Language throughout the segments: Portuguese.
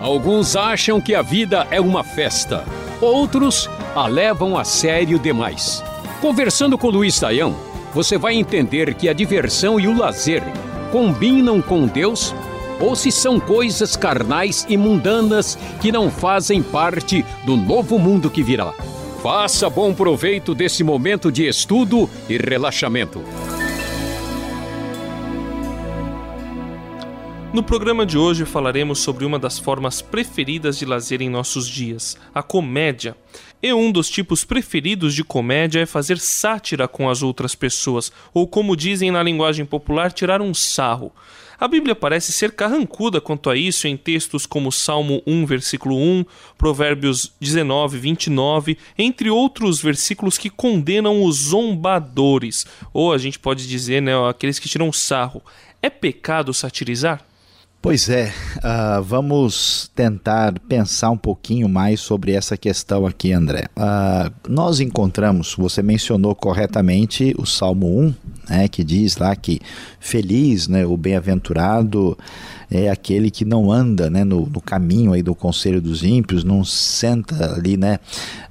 Alguns acham que a vida é uma festa, outros a levam a sério demais. Conversando com Luiz Saião, você vai entender que a diversão e o lazer combinam com Deus ou se são coisas carnais e mundanas que não fazem parte do novo mundo que virá. Faça bom proveito desse momento de estudo e relaxamento. No programa de hoje falaremos sobre uma das formas preferidas de lazer em nossos dias, a comédia. E um dos tipos preferidos de comédia é fazer sátira com as outras pessoas, ou como dizem na linguagem popular, tirar um sarro. A Bíblia parece ser carrancuda quanto a isso em textos como Salmo 1, versículo 1, Provérbios 19, 29, entre outros versículos que condenam os zombadores, ou a gente pode dizer, né, aqueles que tiram sarro. É pecado satirizar? Pois é, uh, vamos tentar pensar um pouquinho mais sobre essa questão aqui, André. Uh, nós encontramos, você mencionou corretamente o Salmo 1, né, que diz lá que feliz, né, o bem-aventurado é aquele que não anda né, no, no, caminho aí do conselho dos ímpios, não senta ali, né,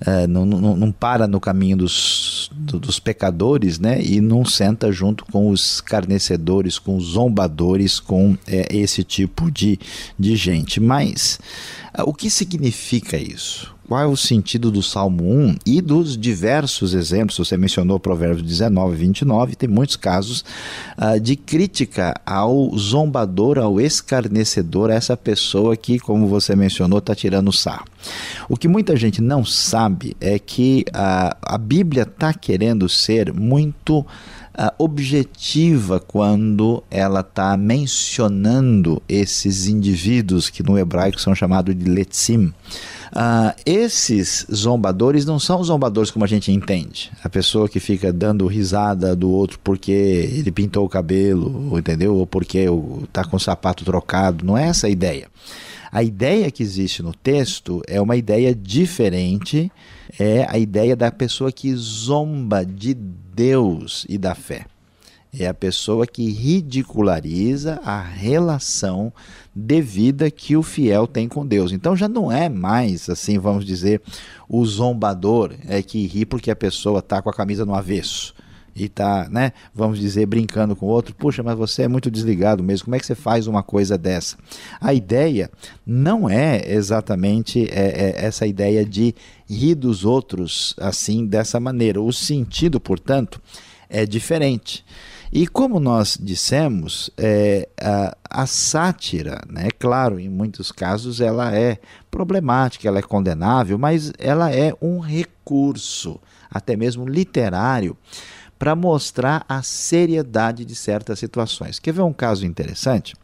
uh, não, não, não, para no caminho dos, do, dos pecadores né, e não senta junto com os escarnecedores, com os zombadores, com é, esse tipo de, de gente. Mas o que significa isso? Qual é o sentido do Salmo 1 e dos diversos exemplos, você mencionou Provérbios 19, 29, tem muitos casos uh, de crítica ao zombador, ao escarnecedor, a essa pessoa que, como você mencionou, está tirando sarro. O que muita gente não sabe é que uh, a Bíblia está querendo ser muito uh, objetiva quando ela está mencionando esses indivíduos que no hebraico são chamados de letzim. Uh, esses zombadores não são zombadores como a gente entende. A pessoa que fica dando risada do outro porque ele pintou o cabelo, entendeu? Ou porque está com o sapato trocado. Não é essa a ideia. A ideia que existe no texto é uma ideia diferente, é a ideia da pessoa que zomba de Deus e da fé. É a pessoa que ridiculariza a relação devida que o fiel tem com Deus. Então já não é mais, assim, vamos dizer, o zombador é que ri porque a pessoa está com a camisa no avesso e está, né, vamos dizer, brincando com o outro. Puxa, mas você é muito desligado mesmo. Como é que você faz uma coisa dessa? A ideia não é exatamente é, é essa ideia de rir dos outros assim, dessa maneira. O sentido, portanto, é diferente. E como nós dissemos, é, a, a, sátira, né, claro, em muitos casos ela é problemática, ela é condenável, mas ela é um recurso, até mesmo literário, para mostrar a seriedade de certas situações. Quer ver um caso interessante?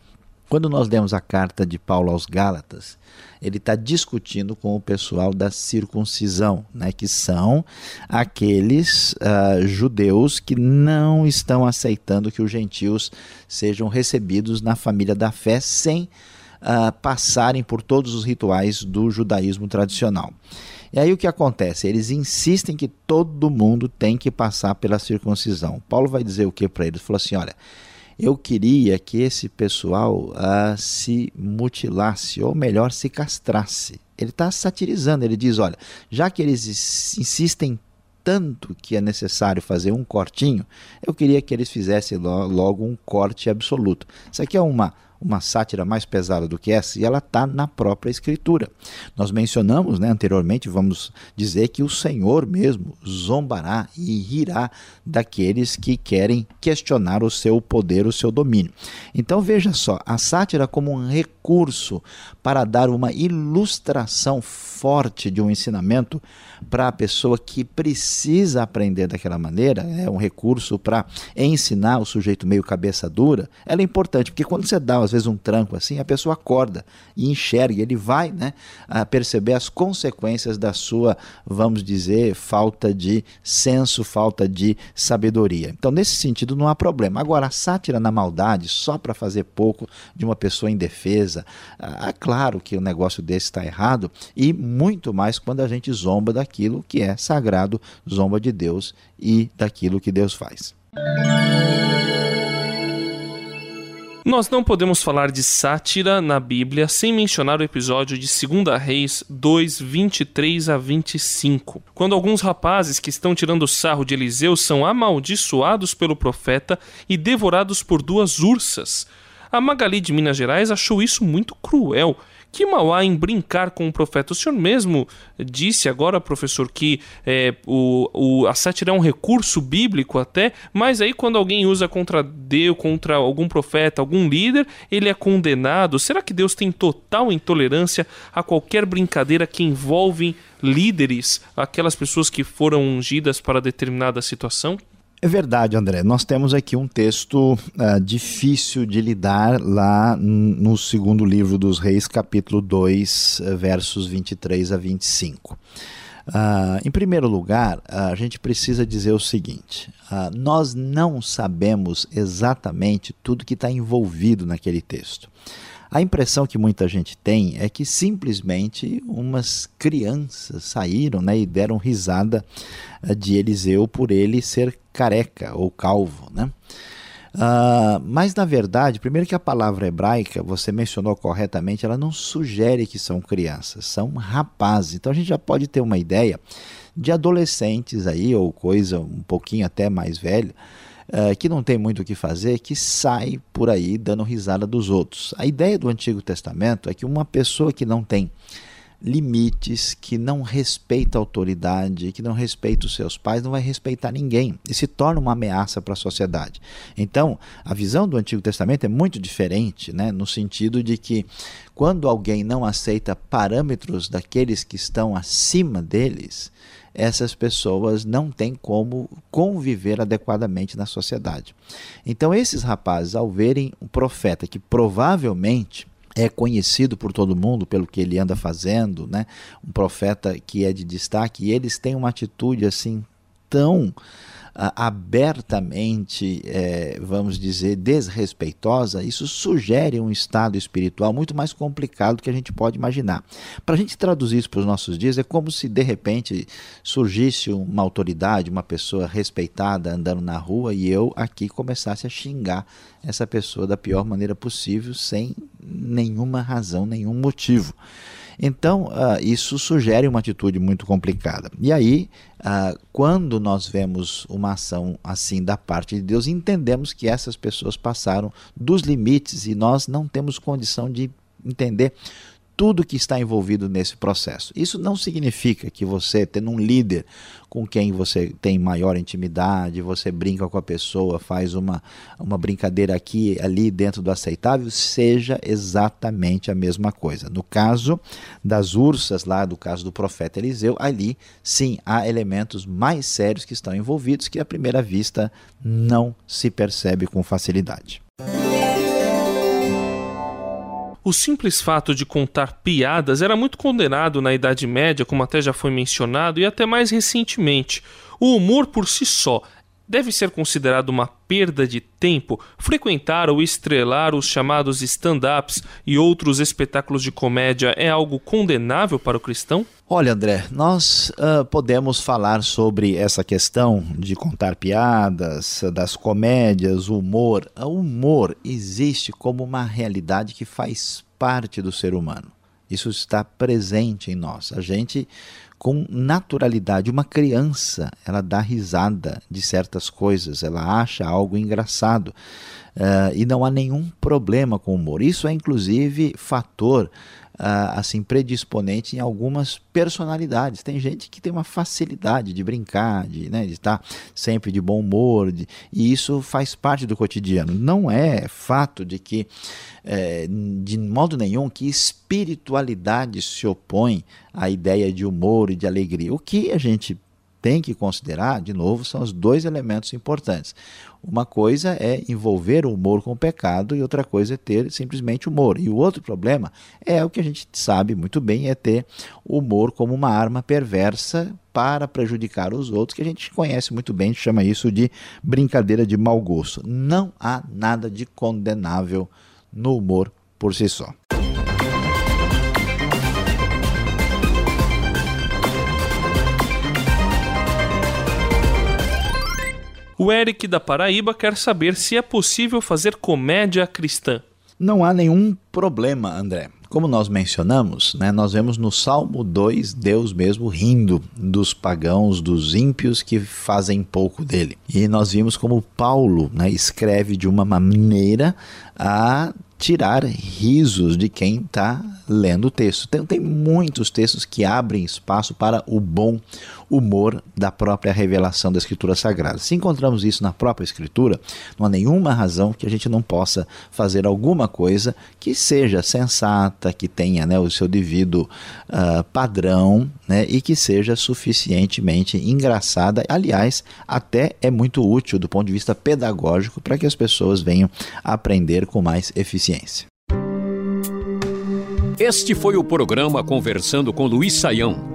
Quando nós lemos a carta de Paulo aos Gálatas, ele está discutindo com o pessoal da circuncisão, né, que são aqueles uh, judeus que não estão aceitando que os gentios sejam recebidos na família da fé sem uh, passarem por todos os rituais do judaísmo tradicional. E aí o que acontece? Eles insistem que todo mundo tem que passar pela circuncisão. Paulo vai dizer o que para eles? Ele falou assim: olha eu queria que esse pessoal uh, se mutilasse, ou melhor, se castrasse. Ele está satirizando, ele diz: olha, já que eles insistem tanto que é necessário fazer um cortinho, eu queria que eles fizessem logo um corte absoluto. Isso aqui é uma uma sátira mais pesada do que essa, e ela está na própria Escritura. Nós mencionamos né, anteriormente, vamos dizer que o Senhor mesmo zombará e rirá daqueles que querem questionar o seu poder, o seu domínio. Então veja só, a sátira como um recurso para dar uma ilustração forte de um ensinamento para a pessoa que precisa aprender daquela maneira, é um recurso para ensinar o sujeito meio cabeça dura, ela é importante, porque quando você dá às vezes um tranco assim, a pessoa acorda e enxerga, ele vai né, perceber as consequências da sua, vamos dizer, falta de senso, falta de sabedoria. Então, nesse sentido, não há problema. Agora, a sátira na maldade, só para fazer pouco de uma pessoa indefesa, é claro que o negócio desse está errado, e muito mais quando a gente zomba daquilo que é sagrado, zomba de Deus e daquilo que Deus faz. Nós não podemos falar de sátira na Bíblia sem mencionar o episódio de 2 Reis 2, 23 a 25, quando alguns rapazes que estão tirando sarro de Eliseu são amaldiçoados pelo profeta e devorados por duas ursas. A Magali de Minas Gerais achou isso muito cruel que mal há em brincar com o profeta? O senhor mesmo disse agora, professor, que é, o, o, a sátira é um recurso bíblico até, mas aí quando alguém usa contra Deus, contra algum profeta, algum líder, ele é condenado. Será que Deus tem total intolerância a qualquer brincadeira que envolve líderes, aquelas pessoas que foram ungidas para determinada situação? É verdade, André. Nós temos aqui um texto uh, difícil de lidar lá no segundo livro dos Reis, capítulo 2, eh, versos 23 a 25. Uh, em primeiro lugar, a gente precisa dizer o seguinte: uh, nós não sabemos exatamente tudo que está envolvido naquele texto. A impressão que muita gente tem é que simplesmente umas crianças saíram né, e deram risada eh, de Eliseu por ele ser careca ou calvo. Né? Uh, mas na verdade, primeiro que a palavra hebraica, você mencionou corretamente, ela não sugere que são crianças, são rapazes. Então a gente já pode ter uma ideia de adolescentes aí, ou coisa um pouquinho até mais velha, uh, que não tem muito o que fazer, que sai por aí dando risada dos outros. A ideia do Antigo Testamento é que uma pessoa que não tem limites, que não respeita a autoridade, que não respeita os seus pais, não vai respeitar ninguém e se torna uma ameaça para a sociedade. Então, a visão do Antigo Testamento é muito diferente, né, no sentido de que quando alguém não aceita parâmetros daqueles que estão acima deles, essas pessoas não têm como conviver adequadamente na sociedade. Então, esses rapazes, ao verem um profeta que provavelmente é conhecido por todo mundo pelo que ele anda fazendo, né? Um profeta que é de destaque, e eles têm uma atitude assim tão abertamente, é, vamos dizer, desrespeitosa, isso sugere um estado espiritual muito mais complicado do que a gente pode imaginar. Para a gente traduzir isso para os nossos dias, é como se de repente surgisse uma autoridade, uma pessoa respeitada andando na rua e eu aqui começasse a xingar essa pessoa da pior maneira possível, sem nenhuma razão, nenhum motivo. Então, uh, isso sugere uma atitude muito complicada. E aí, uh, quando nós vemos uma ação assim da parte de Deus, entendemos que essas pessoas passaram dos limites e nós não temos condição de entender tudo que está envolvido nesse processo. Isso não significa que você, tendo um líder com quem você tem maior intimidade, você brinca com a pessoa, faz uma, uma brincadeira aqui ali dentro do aceitável, seja exatamente a mesma coisa. No caso das ursas, lá do caso do profeta Eliseu, ali sim há elementos mais sérios que estão envolvidos que à primeira vista não se percebe com facilidade. O simples fato de contar piadas era muito condenado na Idade Média, como até já foi mencionado, e até mais recentemente. O humor por si só deve ser considerado uma perda de tempo frequentar ou estrelar os chamados stand-ups e outros espetáculos de comédia é algo condenável para o cristão? Olha, André, nós uh, podemos falar sobre essa questão de contar piadas, das comédias, o humor. O humor existe como uma realidade que faz parte do ser humano. Isso está presente em nós. A gente, com naturalidade, uma criança, ela dá risada de certas coisas, ela acha algo engraçado. Uh, e não há nenhum problema com o humor. Isso é, inclusive, fator uh, assim predisponente em algumas personalidades. Tem gente que tem uma facilidade de brincar, de, né, de estar sempre de bom humor, de, e isso faz parte do cotidiano. Não é fato de que, é, de modo nenhum, que espiritualidade se opõe à ideia de humor e de alegria. O que a gente tem que considerar, de novo, são os dois elementos importantes. Uma coisa é envolver o humor com o pecado e outra coisa é ter simplesmente humor. E o outro problema é o que a gente sabe muito bem, é ter o humor como uma arma perversa para prejudicar os outros, que a gente conhece muito bem, chama isso de brincadeira de mau gosto. Não há nada de condenável no humor por si só. O Eric da Paraíba quer saber se é possível fazer comédia cristã. Não há nenhum problema, André. Como nós mencionamos, né, nós vemos no Salmo 2 Deus mesmo rindo dos pagãos, dos ímpios que fazem pouco dele. E nós vimos como Paulo né, escreve de uma maneira a tirar risos de quem está lendo o texto. Tem, tem muitos textos que abrem espaço para o bom humor da própria revelação da Escritura Sagrada. Se encontramos isso na própria Escritura, não há nenhuma razão que a gente não possa fazer alguma coisa que seja sensata, que tenha né, o seu devido uh, padrão né, e que seja suficientemente engraçada. Aliás, até é muito útil do ponto de vista pedagógico para que as pessoas venham aprender com mais eficiência. Este foi o programa Conversando com Luiz Saião.